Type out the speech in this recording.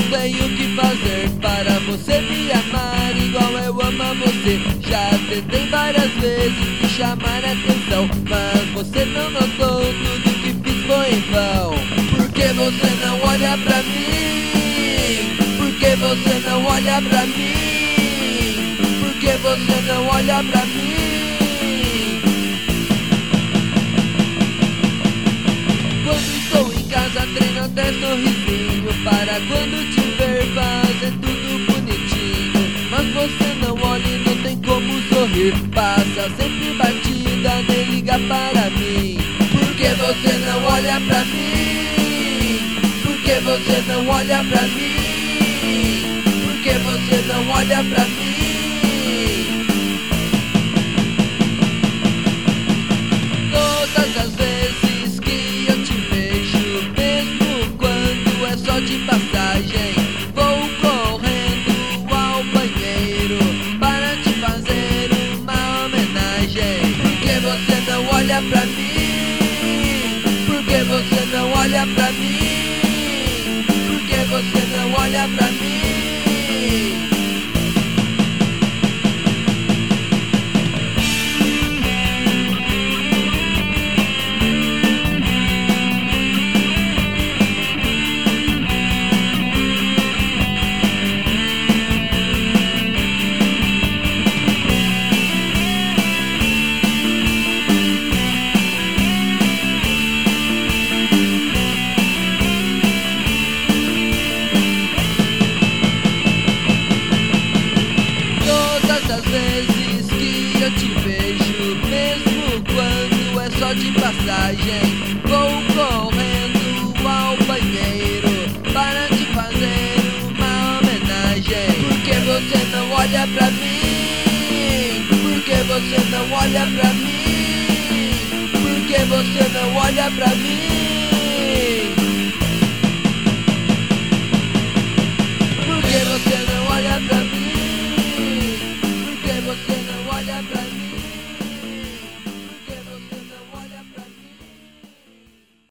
eu tenho que fazer para você me amar igual eu amo você? Já tentei várias vezes te chamar a atenção, mas você não notou tudo que fiz foi em vão. Por que você não olha pra mim? Por que você não olha pra mim? Por que você não olha pra mim? treino até sorrisinho Para quando te ver fazer tudo bonitinho Mas você não olha e não tem como sorrir Passa sempre batida, nem liga para mim Por que você não olha pra mim? Por que você não olha pra mim? Por que você não olha pra mim? Olha pra mim? Por que você não olha pra mim? Passagem. Vou correndo ao banheiro para te fazer uma homenagem. Por que você não olha pra mim? Por que você não olha pra mim? Por que você não olha pra mim?